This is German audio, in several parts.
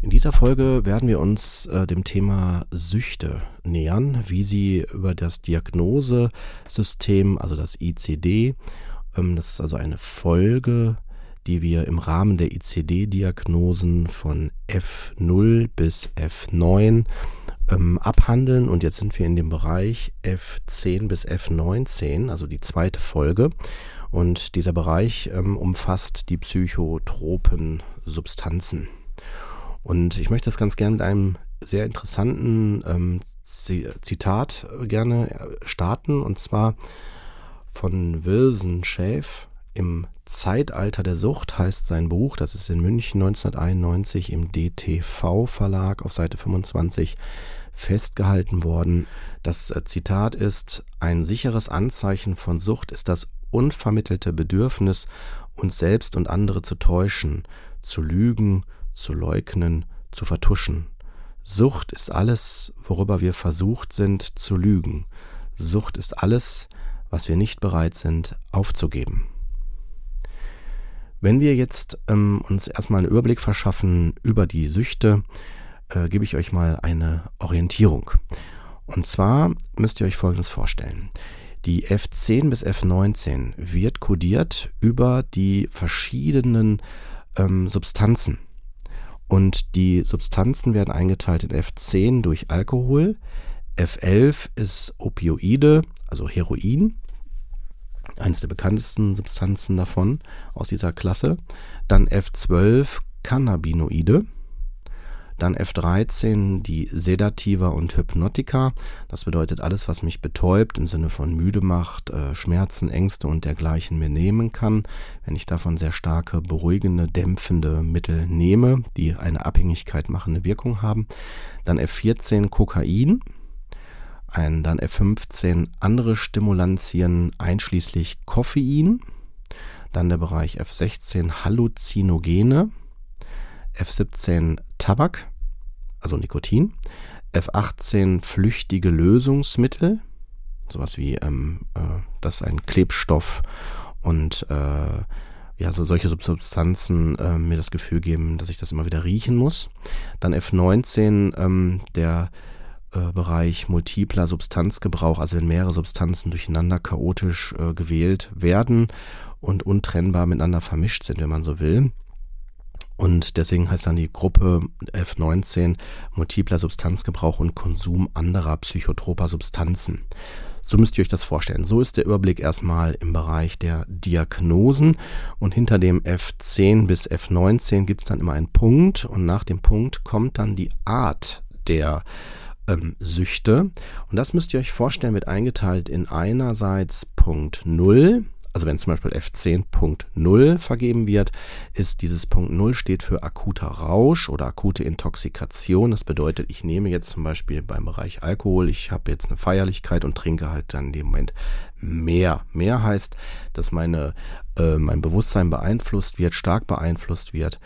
In dieser Folge werden wir uns äh, dem Thema Süchte nähern, wie sie über das Diagnosesystem, also das ICD, ähm, das ist also eine Folge, die wir im Rahmen der ICD-Diagnosen von F0 bis F9 ähm, abhandeln. Und jetzt sind wir in dem Bereich F10 bis F19, also die zweite Folge. Und dieser Bereich ähm, umfasst die psychotropen Substanzen. Und ich möchte das ganz gerne mit einem sehr interessanten ähm, Zitat gerne äh, starten, und zwar von Wilson Schäf im Zeitalter der Sucht heißt sein Buch, das ist in München 1991 im DTV Verlag auf Seite 25 festgehalten worden. Das äh, Zitat ist, ein sicheres Anzeichen von Sucht ist das unvermittelte Bedürfnis, uns selbst und andere zu täuschen, zu lügen, zu leugnen, zu vertuschen. Sucht ist alles, worüber wir versucht sind zu lügen. Sucht ist alles, was wir nicht bereit sind aufzugeben. Wenn wir jetzt ähm, uns erstmal einen Überblick verschaffen über die Süchte, äh, gebe ich euch mal eine Orientierung. Und zwar müsst ihr euch Folgendes vorstellen. Die F10 bis F19 wird kodiert über die verschiedenen ähm, Substanzen. Und die Substanzen werden eingeteilt in F10 durch Alkohol, F11 ist Opioide, also Heroin, eines der bekanntesten Substanzen davon aus dieser Klasse. Dann F12 Cannabinoide, dann F13 die Sedativa und Hypnotika. Das bedeutet alles, was mich betäubt im Sinne von müde macht, äh, Schmerzen, Ängste und dergleichen mir nehmen kann. Wenn ich davon sehr starke beruhigende, dämpfende Mittel nehme, die eine Abhängigkeit machende Wirkung haben. Dann F14 Kokain. Ein, dann F15 andere Stimulantien einschließlich Koffein. Dann der Bereich F16 Halluzinogene. F17 Tabak, also Nikotin, F18 flüchtige Lösungsmittel, sowas wie ähm, äh, dass ein Klebstoff und äh, ja, so solche Substanzen äh, mir das Gefühl geben, dass ich das immer wieder riechen muss. Dann F19 ähm, der äh, Bereich multipler Substanzgebrauch, also wenn mehrere Substanzen durcheinander chaotisch äh, gewählt werden und untrennbar miteinander vermischt sind, wenn man so will. Und deswegen heißt dann die Gruppe F19 multipler Substanzgebrauch und Konsum anderer psychotroper Substanzen. So müsst ihr euch das vorstellen. So ist der Überblick erstmal im Bereich der Diagnosen. Und hinter dem F10 bis F19 gibt es dann immer einen Punkt. Und nach dem Punkt kommt dann die Art der ähm, Süchte. Und das müsst ihr euch vorstellen, wird eingeteilt in einerseits Punkt 0 also wenn zum Beispiel F10.0 vergeben wird, ist dieses Punkt 0 steht für akuter Rausch oder akute Intoxikation. Das bedeutet, ich nehme jetzt zum Beispiel beim Bereich Alkohol, ich habe jetzt eine Feierlichkeit und trinke halt dann in dem Moment mehr. Mehr heißt, dass meine, äh, mein Bewusstsein beeinflusst wird, stark beeinflusst wird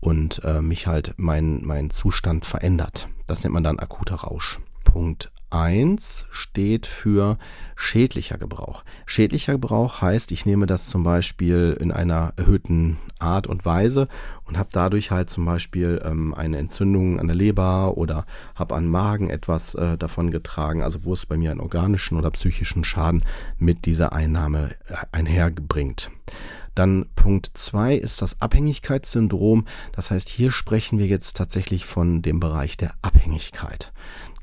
und äh, mich halt mein, mein Zustand verändert. Das nennt man dann akuter Rausch. Punkt 1 steht für schädlicher Gebrauch. Schädlicher Gebrauch heißt, ich nehme das zum Beispiel in einer erhöhten Art und Weise und habe dadurch halt zum Beispiel ähm, eine Entzündung an der Leber oder habe an Magen etwas äh, davon getragen, also wo es bei mir einen organischen oder psychischen Schaden mit dieser Einnahme äh, einherbringt. Dann Punkt zwei ist das Abhängigkeitssyndrom. Das heißt, hier sprechen wir jetzt tatsächlich von dem Bereich der Abhängigkeit.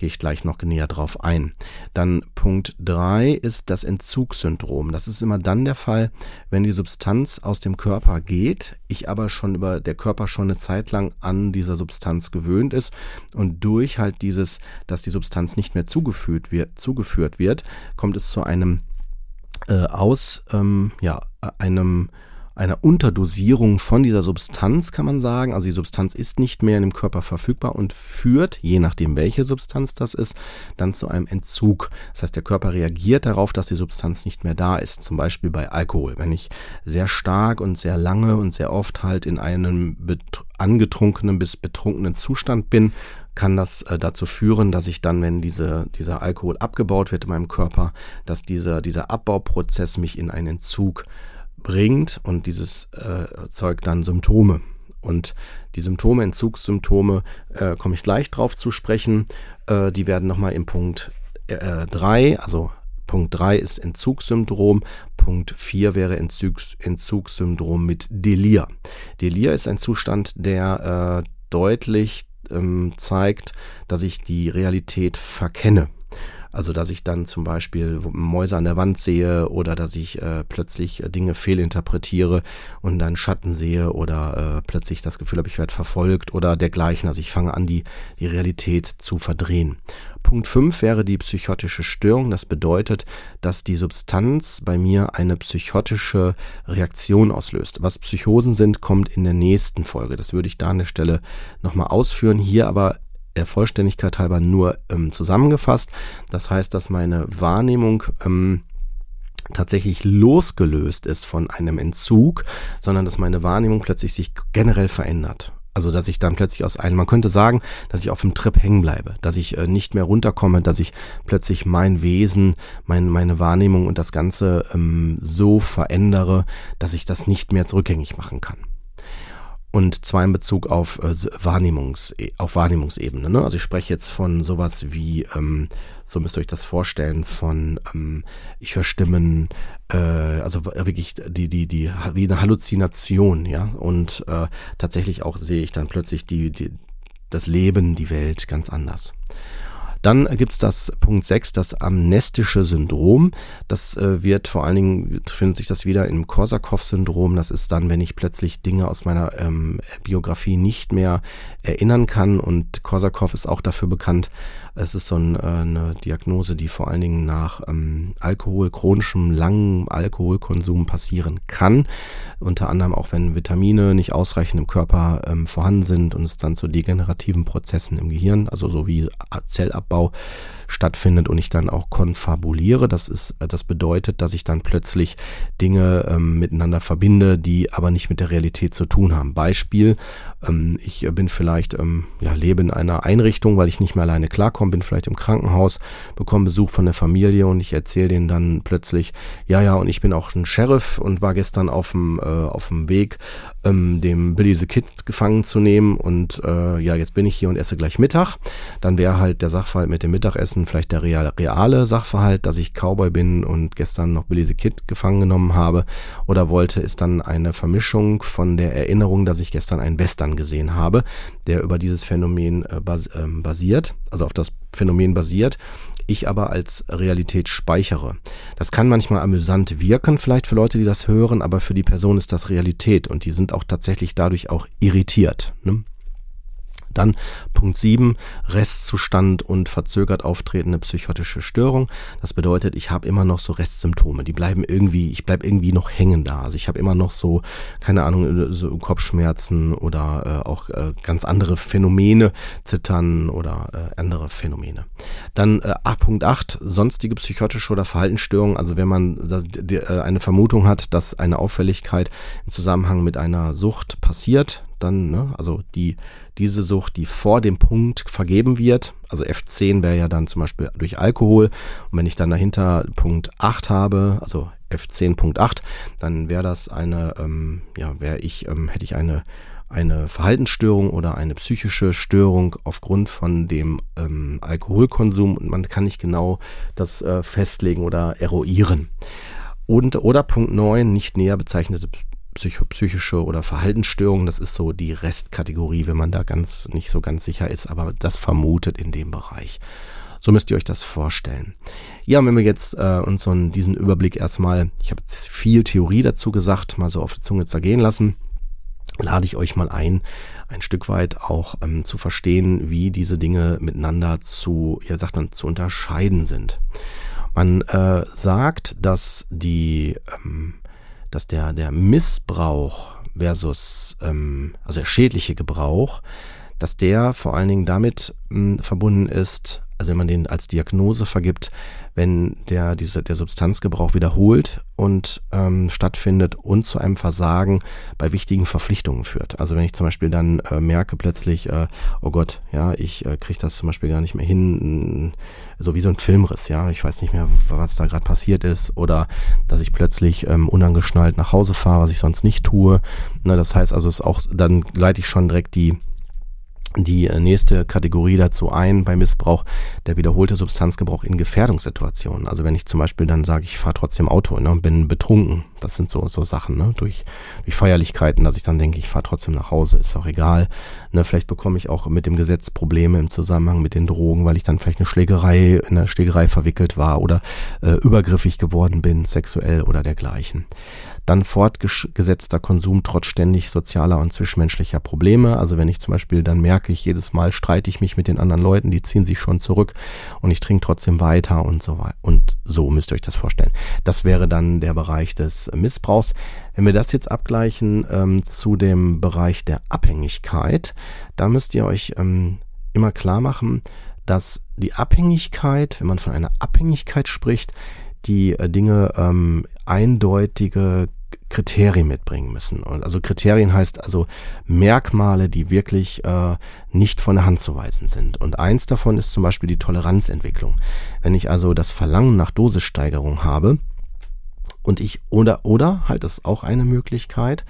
Gehe ich gleich noch näher drauf ein. Dann Punkt drei ist das Entzugssyndrom. Das ist immer dann der Fall, wenn die Substanz aus dem Körper geht, ich aber schon über der Körper schon eine Zeit lang an dieser Substanz gewöhnt ist und durch halt dieses, dass die Substanz nicht mehr zugeführt wird, zugeführt wird kommt es zu einem äh, aus ähm, ja, einem einer Unterdosierung von dieser Substanz, kann man sagen. Also die Substanz ist nicht mehr in dem Körper verfügbar und führt, je nachdem welche Substanz das ist, dann zu einem Entzug. Das heißt, der Körper reagiert darauf, dass die Substanz nicht mehr da ist. Zum Beispiel bei Alkohol. Wenn ich sehr stark und sehr lange und sehr oft halt in einem angetrunkenen bis betrunkenen Zustand bin, kann das äh, dazu führen, dass ich dann, wenn diese, dieser Alkohol abgebaut wird in meinem Körper, dass dieser, dieser Abbauprozess mich in einen Entzug bringt und dieses äh, dann Symptome. Und die Symptome, Entzugssymptome, äh, komme ich gleich drauf zu sprechen. Äh, die werden nochmal im Punkt 3, äh, also Punkt 3 ist Entzugssyndrom, Punkt 4 wäre Entzugs Entzugssyndrom mit Delir. Delir ist ein Zustand, der äh, deutlich ähm, zeigt, dass ich die Realität verkenne. Also dass ich dann zum Beispiel Mäuse an der Wand sehe oder dass ich äh, plötzlich Dinge fehlinterpretiere und dann Schatten sehe oder äh, plötzlich das Gefühl habe, ich werde verfolgt oder dergleichen. Also ich fange an, die, die Realität zu verdrehen. Punkt 5 wäre die psychotische Störung. Das bedeutet, dass die Substanz bei mir eine psychotische Reaktion auslöst. Was Psychosen sind, kommt in der nächsten Folge. Das würde ich da an der Stelle nochmal ausführen. Hier aber der Vollständigkeit halber nur ähm, zusammengefasst. Das heißt, dass meine Wahrnehmung ähm, tatsächlich losgelöst ist von einem Entzug, sondern dass meine Wahrnehmung plötzlich sich generell verändert. Also, dass ich dann plötzlich aus einem, man könnte sagen, dass ich auf dem Trip hängen bleibe, dass ich äh, nicht mehr runterkomme, dass ich plötzlich mein Wesen, mein, meine Wahrnehmung und das Ganze ähm, so verändere, dass ich das nicht mehr zurückgängig machen kann und zwar in Bezug auf äh, Wahrnehmungs auf Wahrnehmungsebene. Ne? Also ich spreche jetzt von sowas wie, ähm, so müsst ihr euch das vorstellen, von ähm, ich höre Stimmen, äh, also wirklich die die die wie eine Halluzination, ja und äh, tatsächlich auch sehe ich dann plötzlich die, die das Leben, die Welt ganz anders. Dann gibt es das Punkt 6, das amnestische Syndrom. Das äh, wird vor allen Dingen, findet sich das wieder im Korsakow-Syndrom. Das ist dann, wenn ich plötzlich Dinge aus meiner ähm, Biografie nicht mehr erinnern kann. Und Korsakow ist auch dafür bekannt, es ist so ein, äh, eine Diagnose, die vor allen Dingen nach ähm, Alkohol, chronischem langen Alkoholkonsum passieren kann. Unter anderem auch, wenn Vitamine nicht ausreichend im Körper ähm, vorhanden sind und es dann zu degenerativen Prozessen im Gehirn, also so wie Zellabbau stattfindet und ich dann auch konfabuliere. Das ist, äh, das bedeutet, dass ich dann plötzlich Dinge ähm, miteinander verbinde, die aber nicht mit der Realität zu tun haben. Beispiel, ähm, ich bin vielleicht, ähm, ja, lebe in einer Einrichtung, weil ich nicht mehr alleine klarkomme angekommen bin, vielleicht im Krankenhaus, bekomme Besuch von der Familie und ich erzähle denen dann plötzlich, ja, ja, und ich bin auch ein Sheriff und war gestern auf dem, äh, auf dem Weg, ähm, dem Billy the Kid gefangen zu nehmen und äh, ja, jetzt bin ich hier und esse gleich Mittag. Dann wäre halt der Sachverhalt mit dem Mittagessen vielleicht der reale, reale Sachverhalt, dass ich Cowboy bin und gestern noch Billy the Kid gefangen genommen habe oder wollte, ist dann eine Vermischung von der Erinnerung, dass ich gestern einen Western gesehen habe, der über dieses Phänomen äh, bas äh, basiert, also auf das Phänomen basiert, ich aber als Realität speichere. Das kann manchmal amüsant wirken, vielleicht für Leute, die das hören, aber für die Person ist das Realität und die sind auch tatsächlich dadurch auch irritiert. Ne? Dann Punkt 7, Restzustand und verzögert auftretende psychotische Störung. Das bedeutet, ich habe immer noch so Restsymptome, die bleiben irgendwie, ich bleibe irgendwie noch hängen da. Also ich habe immer noch so, keine Ahnung, so Kopfschmerzen oder äh, auch äh, ganz andere Phänomene, Zittern oder äh, andere Phänomene. Dann äh, Punkt 8, sonstige psychotische oder Verhaltensstörungen. Also wenn man das, die, äh, eine Vermutung hat, dass eine Auffälligkeit im Zusammenhang mit einer Sucht passiert, dann, ne, also die diese Sucht, die vor dem Punkt vergeben wird. Also F10 wäre ja dann zum Beispiel durch Alkohol. Und wenn ich dann dahinter Punkt 8 habe, also F10.8, dann wäre das eine, ähm, ja, wäre ich, ähm, hätte ich eine eine Verhaltensstörung oder eine psychische Störung aufgrund von dem ähm, Alkoholkonsum und man kann nicht genau das äh, festlegen oder eruieren. Und oder Punkt 9, nicht näher bezeichnete psychische oder Verhaltensstörungen, das ist so die Restkategorie, wenn man da ganz nicht so ganz sicher ist, aber das vermutet in dem Bereich. So müsst ihr euch das vorstellen. Ja, wenn wir jetzt äh, uns so diesen Überblick erstmal, ich habe viel Theorie dazu gesagt, mal so auf die Zunge zergehen lassen, lade ich euch mal ein, ein Stück weit auch ähm, zu verstehen, wie diese Dinge miteinander zu, ja sagt man, zu unterscheiden sind. Man äh, sagt, dass die, ähm, dass der, der Missbrauch versus, ähm, also der schädliche Gebrauch, dass der vor allen Dingen damit mh, verbunden ist, also wenn man den als Diagnose vergibt, wenn der, diese, der Substanzgebrauch wiederholt und ähm, stattfindet und zu einem Versagen bei wichtigen Verpflichtungen führt. Also wenn ich zum Beispiel dann äh, merke plötzlich, äh, oh Gott, ja, ich äh, kriege das zum Beispiel gar nicht mehr hin, so wie so ein Filmriss, ja, ich weiß nicht mehr, was da gerade passiert ist, oder dass ich plötzlich ähm, unangeschnallt nach Hause fahre, was ich sonst nicht tue. Na, das heißt also, es auch, dann leite ich schon direkt die die äh, nächste Kategorie dazu ein bei Missbrauch, der wiederholte Substanzgebrauch in Gefährdungssituationen. Also wenn ich zum Beispiel dann sage, ich fahre trotzdem Auto ne, und bin betrunken, das sind so, so Sachen, ne, durch, durch Feierlichkeiten, dass ich dann denke, ich fahre trotzdem nach Hause, ist auch egal. Ne, vielleicht bekomme ich auch mit dem Gesetz Probleme im Zusammenhang mit den Drogen, weil ich dann vielleicht eine Schlägerei, in eine Schlägerei verwickelt war oder äh, übergriffig geworden bin, sexuell oder dergleichen. Dann fortgesetzter Konsum trotz ständig sozialer und zwischenmenschlicher Probleme. Also wenn ich zum Beispiel dann merke, ich jedes Mal streite ich mich mit den anderen Leuten, die ziehen sich schon zurück und ich trinke trotzdem weiter und so weiter. Und so müsst ihr euch das vorstellen. Das wäre dann der Bereich des Missbrauchs. Wenn wir das jetzt abgleichen ähm, zu dem Bereich der Abhängigkeit, da müsst ihr euch ähm, immer klar machen, dass die Abhängigkeit, wenn man von einer Abhängigkeit spricht, die äh, Dinge ähm, eindeutige Kriterien mitbringen müssen. Also Kriterien heißt also Merkmale, die wirklich äh, nicht von der Hand zu weisen sind. Und eins davon ist zum Beispiel die Toleranzentwicklung. Wenn ich also das Verlangen nach Dosissteigerung habe, und ich oder oder halt ist auch eine Möglichkeit,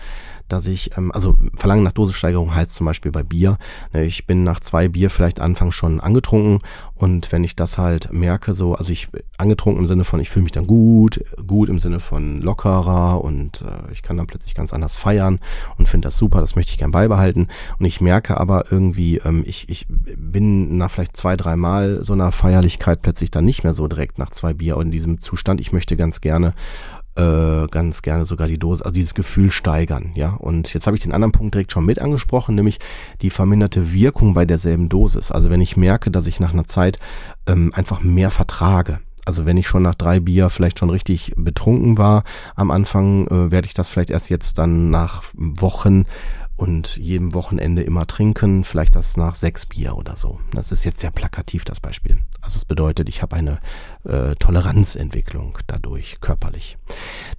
dass ich, ähm, also Verlangen nach Dosissteigerung heißt zum Beispiel bei Bier, ne, ich bin nach zwei Bier vielleicht Anfang schon angetrunken und wenn ich das halt merke, so, also ich angetrunken im Sinne von, ich fühle mich dann gut, gut im Sinne von lockerer und äh, ich kann dann plötzlich ganz anders feiern und finde das super, das möchte ich gern beibehalten. Und ich merke aber irgendwie, ähm, ich, ich bin nach vielleicht zwei, drei Mal so einer Feierlichkeit plötzlich dann nicht mehr so direkt nach zwei Bier in diesem Zustand, ich möchte ganz gerne äh, ganz gerne sogar die Dose, also dieses Gefühl steigern, ja. Und jetzt habe ich den anderen Punkt direkt schon mit angesprochen, nämlich die verminderte Wirkung bei derselben Dosis. Also wenn ich merke, dass ich nach einer Zeit ähm, einfach mehr vertrage. Also wenn ich schon nach drei Bier vielleicht schon richtig betrunken war am Anfang, äh, werde ich das vielleicht erst jetzt dann nach Wochen und jedem Wochenende immer trinken, vielleicht das nach sechs Bier oder so. Das ist jetzt sehr plakativ, das Beispiel. Also es bedeutet, ich habe eine äh, Toleranzentwicklung dadurch körperlich.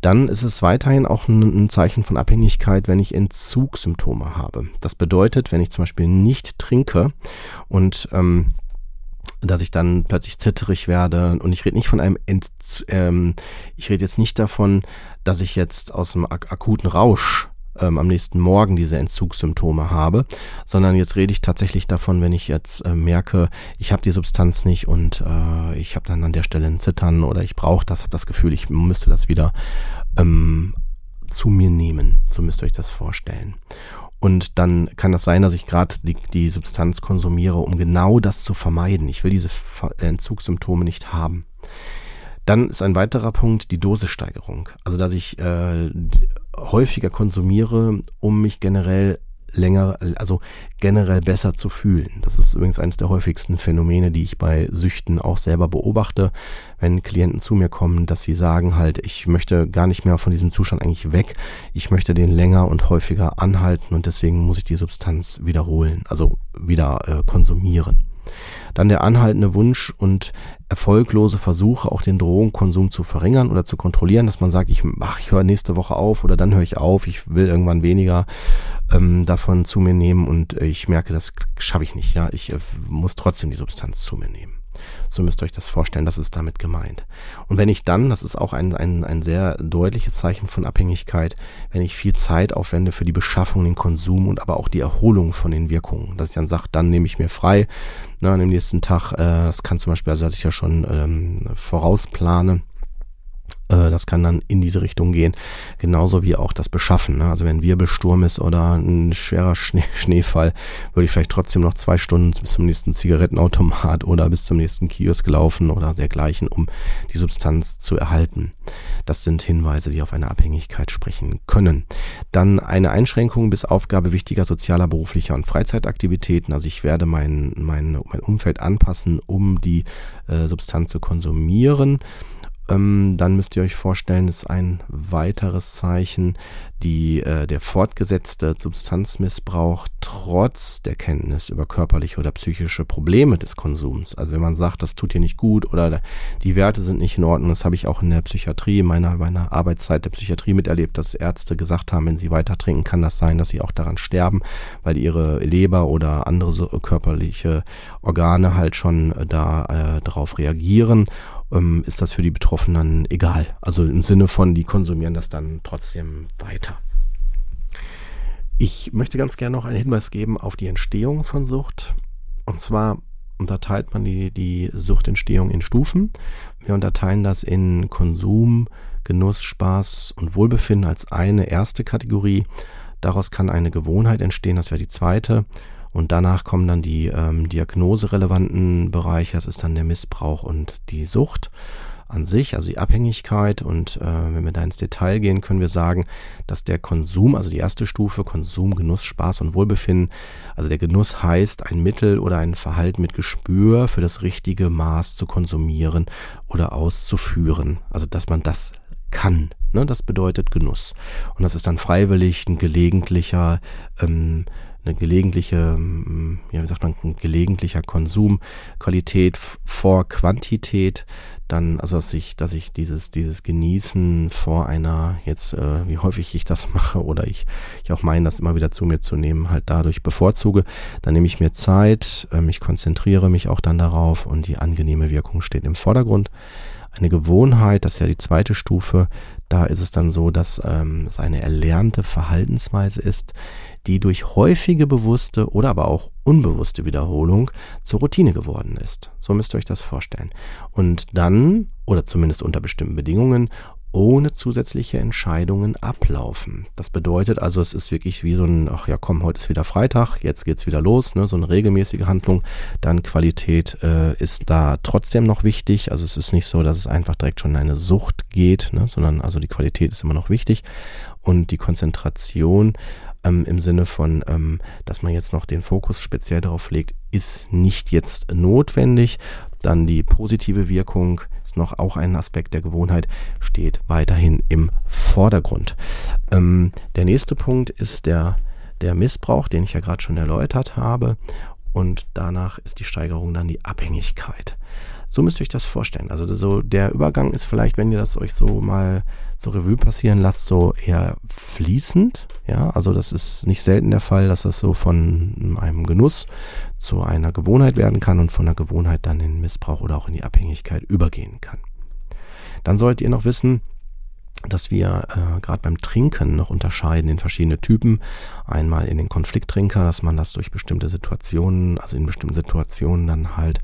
Dann ist es weiterhin auch ein, ein Zeichen von Abhängigkeit, wenn ich Entzugssymptome habe. Das bedeutet, wenn ich zum Beispiel nicht trinke und ähm, dass ich dann plötzlich zitterig werde. Und ich rede nicht von einem, Ent ähm, ich rede jetzt nicht davon, dass ich jetzt aus einem ak akuten Rausch ähm, am nächsten Morgen diese Entzugssymptome habe, sondern jetzt rede ich tatsächlich davon, wenn ich jetzt äh, merke, ich habe die Substanz nicht und äh, ich habe dann an der Stelle ein Zittern oder ich brauche das, habe das Gefühl, ich müsste das wieder ähm, zu mir nehmen. So müsst ihr euch das vorstellen. Und dann kann das sein, dass ich gerade die, die Substanz konsumiere, um genau das zu vermeiden. Ich will diese Entzugssymptome nicht haben. Dann ist ein weiterer Punkt die Dosissteigerung. Also dass ich äh, häufiger konsumiere, um mich generell länger, also generell besser zu fühlen. Das ist übrigens eines der häufigsten Phänomene, die ich bei Süchten auch selber beobachte, wenn Klienten zu mir kommen, dass sie sagen halt, ich möchte gar nicht mehr von diesem Zustand eigentlich weg, ich möchte den länger und häufiger anhalten und deswegen muss ich die Substanz wiederholen, also wieder äh, konsumieren. Dann der anhaltende Wunsch und erfolglose Versuche, auch den Drogenkonsum zu verringern oder zu kontrollieren, dass man sagt, ich, ach, ich höre nächste Woche auf oder dann höre ich auf, ich will irgendwann weniger ähm, davon zu mir nehmen und äh, ich merke, das schaffe ich nicht. Ja, ich äh, muss trotzdem die Substanz zu mir nehmen. So müsst ihr euch das vorstellen, das ist damit gemeint. Und wenn ich dann, das ist auch ein, ein, ein sehr deutliches Zeichen von Abhängigkeit, wenn ich viel Zeit aufwende für die Beschaffung, den Konsum und aber auch die Erholung von den Wirkungen, dass ich dann sage, dann nehme ich mir frei, ne, an dem nächsten Tag, äh, das kann zum Beispiel, also dass ich ja schon ähm, vorausplane, das kann dann in diese Richtung gehen. Genauso wie auch das Beschaffen. Ne? Also wenn Wirbelsturm ist oder ein schwerer Schnee Schneefall, würde ich vielleicht trotzdem noch zwei Stunden bis zum nächsten Zigarettenautomat oder bis zum nächsten Kiosk laufen oder dergleichen, um die Substanz zu erhalten. Das sind Hinweise, die auf eine Abhängigkeit sprechen können. Dann eine Einschränkung bis Aufgabe wichtiger sozialer, beruflicher und Freizeitaktivitäten. Also ich werde mein, mein, mein Umfeld anpassen, um die äh, Substanz zu konsumieren. Ähm, dann müsst ihr euch vorstellen, ist ein weiteres Zeichen die, äh, der fortgesetzte Substanzmissbrauch trotz der Kenntnis über körperliche oder psychische Probleme des Konsums. Also wenn man sagt, das tut dir nicht gut oder die Werte sind nicht in Ordnung, das habe ich auch in der Psychiatrie, in meiner, meiner Arbeitszeit der Psychiatrie miterlebt, dass Ärzte gesagt haben, wenn sie weiter trinken, kann das sein, dass sie auch daran sterben, weil ihre Leber oder andere so körperliche Organe halt schon äh, da äh, darauf reagieren ähm, ist das für die Betroffenen egal. Also im Sinne von, die konsumieren das dann trotzdem weiter. Ich möchte ganz gerne noch einen Hinweis geben auf die Entstehung von Sucht. Und zwar unterteilt man die, die Suchtentstehung in Stufen. Wir unterteilen das in Konsum, Genuss, Spaß und Wohlbefinden als eine erste Kategorie. Daraus kann eine Gewohnheit entstehen, das wäre die zweite. Und danach kommen dann die ähm, diagnoserelevanten Bereiche, das ist dann der Missbrauch und die Sucht an sich, also die Abhängigkeit. Und äh, wenn wir da ins Detail gehen, können wir sagen, dass der Konsum, also die erste Stufe, Konsum, Genuss, Spaß und Wohlbefinden, also der Genuss heißt, ein Mittel oder ein Verhalten mit Gespür für das richtige Maß zu konsumieren oder auszuführen. Also dass man das kann. Ne? Das bedeutet Genuss. Und das ist dann freiwillig, ein gelegentlicher ähm, eine gelegentliche, mm, ja, wie sagt man, ein gelegentlicher Konsum, Qualität vor Quantität, dann, also dass ich, dass ich dieses, dieses Genießen vor einer, jetzt, äh, wie häufig ich das mache oder ich, ich auch meine, das immer wieder zu mir zu nehmen, halt dadurch bevorzuge, dann nehme ich mir Zeit, ähm, ich konzentriere mich auch dann darauf und die angenehme Wirkung steht im Vordergrund. Eine Gewohnheit, das ist ja die zweite Stufe, da ist es dann so, dass ähm, es eine erlernte Verhaltensweise ist, die durch häufige bewusste oder aber auch unbewusste Wiederholung zur Routine geworden ist. So müsst ihr euch das vorstellen. Und dann, oder zumindest unter bestimmten Bedingungen, ohne zusätzliche Entscheidungen ablaufen. Das bedeutet also, es ist wirklich wie so ein, ach ja komm, heute ist wieder Freitag, jetzt geht's wieder los, ne, so eine regelmäßige Handlung. Dann Qualität äh, ist da trotzdem noch wichtig. Also es ist nicht so, dass es einfach direkt schon in eine Sucht geht, ne, sondern also die Qualität ist immer noch wichtig. Und die Konzentration ähm, im Sinne von, ähm, dass man jetzt noch den Fokus speziell darauf legt, ist nicht jetzt notwendig. Dann die positive Wirkung ist noch auch ein Aspekt der Gewohnheit, steht weiterhin im Vordergrund. Ähm, der nächste Punkt ist der, der Missbrauch, den ich ja gerade schon erläutert habe. Und danach ist die Steigerung dann die Abhängigkeit. So müsst ihr euch das vorstellen. Also so der Übergang ist vielleicht, wenn ihr das euch so mal so Revue passieren lasst, so eher fließend. Ja, also das ist nicht selten der Fall, dass das so von einem Genuss zu einer Gewohnheit werden kann und von der Gewohnheit dann in Missbrauch oder auch in die Abhängigkeit übergehen kann. Dann solltet ihr noch wissen, dass wir äh, gerade beim Trinken noch unterscheiden in verschiedene Typen. Einmal in den Konflikttrinker, dass man das durch bestimmte Situationen, also in bestimmten Situationen dann halt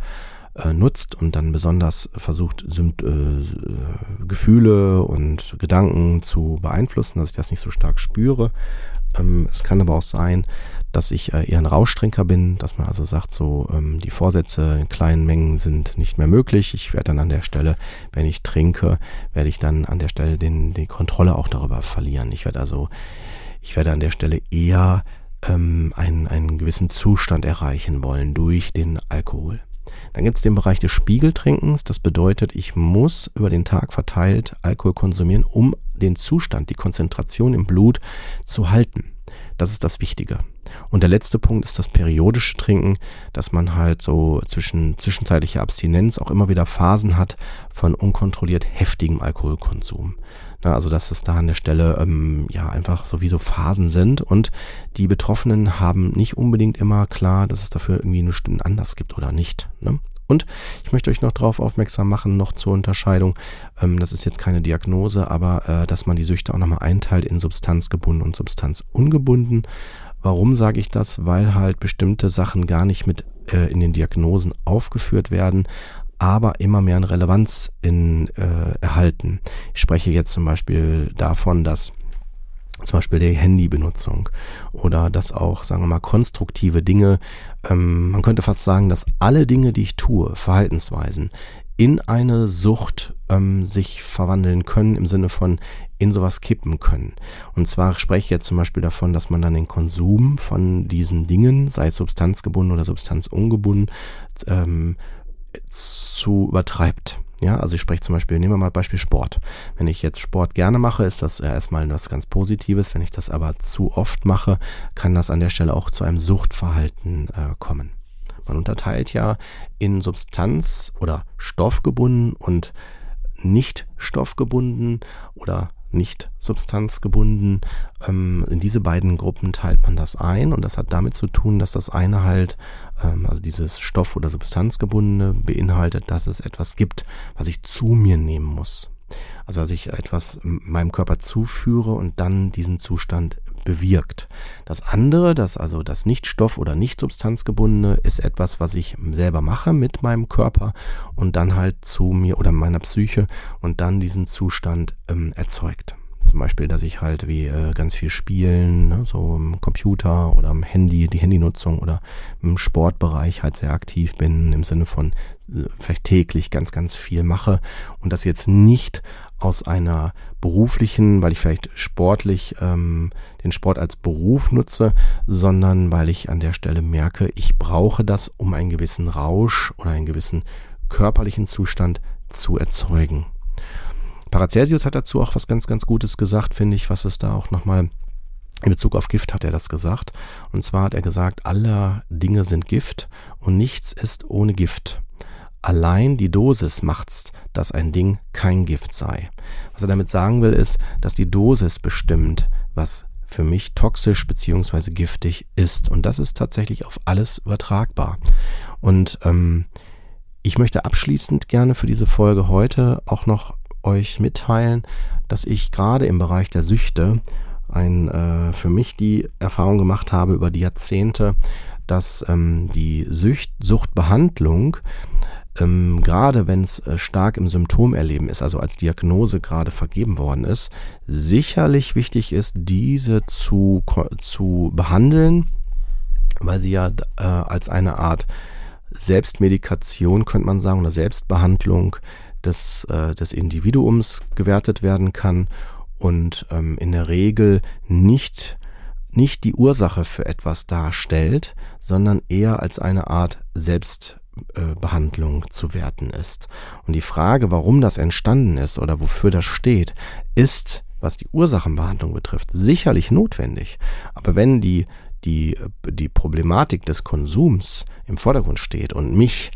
äh, nutzt und dann besonders versucht, Symt äh, Gefühle und Gedanken zu beeinflussen, dass ich das nicht so stark spüre. Ähm, es kann aber auch sein, dass ich äh, eher ein Rauschtrinker bin, dass man also sagt, so ähm, die Vorsätze in kleinen Mengen sind nicht mehr möglich. Ich werde dann an der Stelle, wenn ich trinke, werde ich dann an der Stelle den, die Kontrolle auch darüber verlieren. Ich werde also, ich werde an der Stelle eher ähm, einen, einen gewissen Zustand erreichen wollen durch den Alkohol. Dann gibt es den Bereich des Spiegeltrinkens. Das bedeutet, ich muss über den Tag verteilt Alkohol konsumieren, um den Zustand, die Konzentration im Blut zu halten. Das ist das Wichtige. Und der letzte Punkt ist das periodische Trinken, dass man halt so zwischen zwischenzeitlicher Abstinenz auch immer wieder Phasen hat von unkontrolliert heftigem Alkoholkonsum. Na, also dass es da an der Stelle ähm, ja einfach sowieso Phasen sind und die Betroffenen haben nicht unbedingt immer klar, dass es dafür irgendwie eine Stunde anders gibt oder nicht. Ne? Und ich möchte euch noch darauf aufmerksam machen, noch zur Unterscheidung, ähm, das ist jetzt keine Diagnose, aber äh, dass man die Süchte auch nochmal einteilt in substanzgebunden und substanzungebunden. Warum sage ich das? Weil halt bestimmte Sachen gar nicht mit äh, in den Diagnosen aufgeführt werden, aber immer mehr an Relevanz in, äh, erhalten. Ich spreche jetzt zum Beispiel davon, dass zum Beispiel die Handybenutzung oder dass auch, sagen wir mal, konstruktive Dinge, ähm, man könnte fast sagen, dass alle Dinge, die ich tue, Verhaltensweisen, in eine Sucht ähm, sich verwandeln können, im Sinne von in sowas kippen können. Und zwar spreche ich jetzt zum Beispiel davon, dass man dann den Konsum von diesen Dingen, sei es substanzgebunden oder substanzungebunden, ähm, zu übertreibt. Ja, also ich spreche zum Beispiel, nehmen wir mal Beispiel Sport. Wenn ich jetzt Sport gerne mache, ist das erstmal was ganz Positives. Wenn ich das aber zu oft mache, kann das an der Stelle auch zu einem Suchtverhalten äh, kommen. Man unterteilt ja in Substanz oder stoffgebunden und nicht stoffgebunden oder nicht substanzgebunden. Ähm, in diese beiden Gruppen teilt man das ein und das hat damit zu tun, dass das eine halt, ähm, also dieses Stoff- oder Substanzgebundene beinhaltet, dass es etwas gibt, was ich zu mir nehmen muss. Also dass ich etwas meinem Körper zuführe und dann diesen Zustand bewirkt. Das andere, das also das nicht Stoff- oder nicht substanzgebundene, ist etwas, was ich selber mache mit meinem Körper und dann halt zu mir oder meiner Psyche und dann diesen Zustand ähm, erzeugt. Zum Beispiel, dass ich halt wie äh, ganz viel spielen, ne, so im Computer oder am Handy, die Handynutzung oder im Sportbereich halt sehr aktiv bin, im Sinne von vielleicht täglich ganz, ganz viel mache und das jetzt nicht aus einer beruflichen, weil ich vielleicht sportlich ähm, den Sport als Beruf nutze, sondern weil ich an der Stelle merke, ich brauche das, um einen gewissen Rausch oder einen gewissen körperlichen Zustand zu erzeugen. Paracelsius hat dazu auch was ganz, ganz Gutes gesagt, finde ich, was es da auch nochmal in Bezug auf Gift hat er das gesagt. Und zwar hat er gesagt, alle Dinge sind Gift und nichts ist ohne Gift. Allein die Dosis macht's, dass ein Ding kein Gift sei. Was er damit sagen will, ist, dass die Dosis bestimmt, was für mich toxisch bzw. giftig ist. Und das ist tatsächlich auf alles übertragbar. Und ähm, ich möchte abschließend gerne für diese Folge heute auch noch euch mitteilen, dass ich gerade im Bereich der Süchte ein, äh, für mich die Erfahrung gemacht habe über die Jahrzehnte, dass ähm, die Sucht, Suchtbehandlung ähm, gerade wenn es äh, stark im Symptomerleben ist, also als Diagnose gerade vergeben worden ist, sicherlich wichtig ist, diese zu, zu behandeln, weil sie ja äh, als eine Art Selbstmedikation, könnte man sagen, oder Selbstbehandlung des, äh, des Individuums gewertet werden kann und ähm, in der Regel nicht, nicht die Ursache für etwas darstellt, sondern eher als eine Art Selbstbehandlung äh, zu werten ist. Und die Frage, warum das entstanden ist oder wofür das steht, ist, was die Ursachenbehandlung betrifft, sicherlich notwendig. Aber wenn die, die, die Problematik des Konsums im Vordergrund steht und mich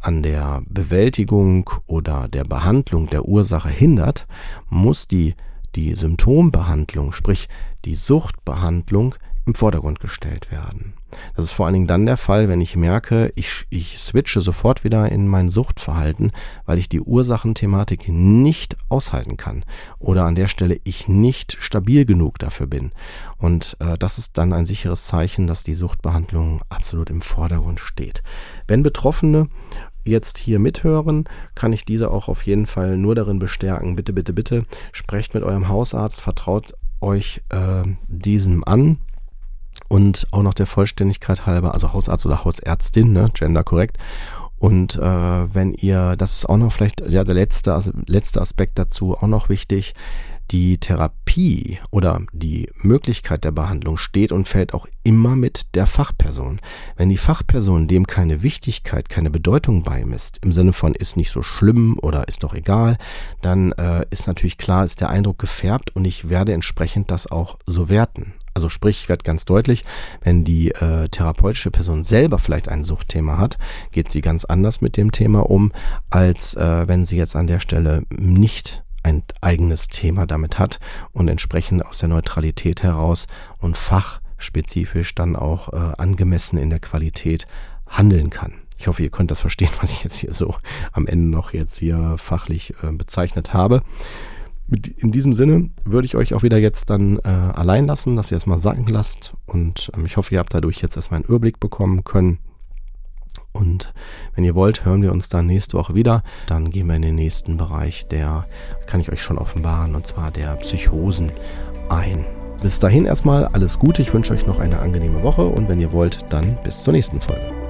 an der Bewältigung oder der Behandlung der Ursache hindert, muss die, die Symptombehandlung, sprich die Suchtbehandlung, im Vordergrund gestellt werden. Das ist vor allen Dingen dann der Fall, wenn ich merke, ich, ich switche sofort wieder in mein Suchtverhalten, weil ich die Ursachenthematik nicht aushalten kann oder an der Stelle ich nicht stabil genug dafür bin. Und äh, das ist dann ein sicheres Zeichen, dass die Suchtbehandlung absolut im Vordergrund steht. Wenn Betroffene jetzt hier mithören, kann ich diese auch auf jeden Fall nur darin bestärken. Bitte, bitte, bitte, sprecht mit eurem Hausarzt, vertraut euch äh, diesem an. Und auch noch der Vollständigkeit halber, also Hausarzt oder Hausärztin, ne, gender korrekt. Und äh, wenn ihr, das ist auch noch vielleicht ja, der letzte, also letzte Aspekt dazu, auch noch wichtig, die Therapie oder die Möglichkeit der Behandlung steht und fällt auch immer mit der Fachperson. Wenn die Fachperson dem keine Wichtigkeit, keine Bedeutung beimisst, im Sinne von ist nicht so schlimm oder ist doch egal, dann äh, ist natürlich klar, ist der Eindruck gefärbt und ich werde entsprechend das auch so werten. Also sprich, wird ganz deutlich, wenn die äh, therapeutische Person selber vielleicht ein Suchtthema hat, geht sie ganz anders mit dem Thema um, als äh, wenn sie jetzt an der Stelle nicht ein eigenes Thema damit hat und entsprechend aus der Neutralität heraus und fachspezifisch dann auch äh, angemessen in der Qualität handeln kann. Ich hoffe, ihr könnt das verstehen, was ich jetzt hier so am Ende noch jetzt hier fachlich äh, bezeichnet habe. In diesem Sinne würde ich euch auch wieder jetzt dann äh, allein lassen, dass ihr es mal sagen lasst. Und ähm, ich hoffe, ihr habt dadurch jetzt erstmal einen Überblick bekommen können. Und wenn ihr wollt, hören wir uns dann nächste Woche wieder. Dann gehen wir in den nächsten Bereich, der kann ich euch schon offenbaren, und zwar der Psychosen ein. Bis dahin erstmal alles Gute. Ich wünsche euch noch eine angenehme Woche und wenn ihr wollt, dann bis zur nächsten Folge.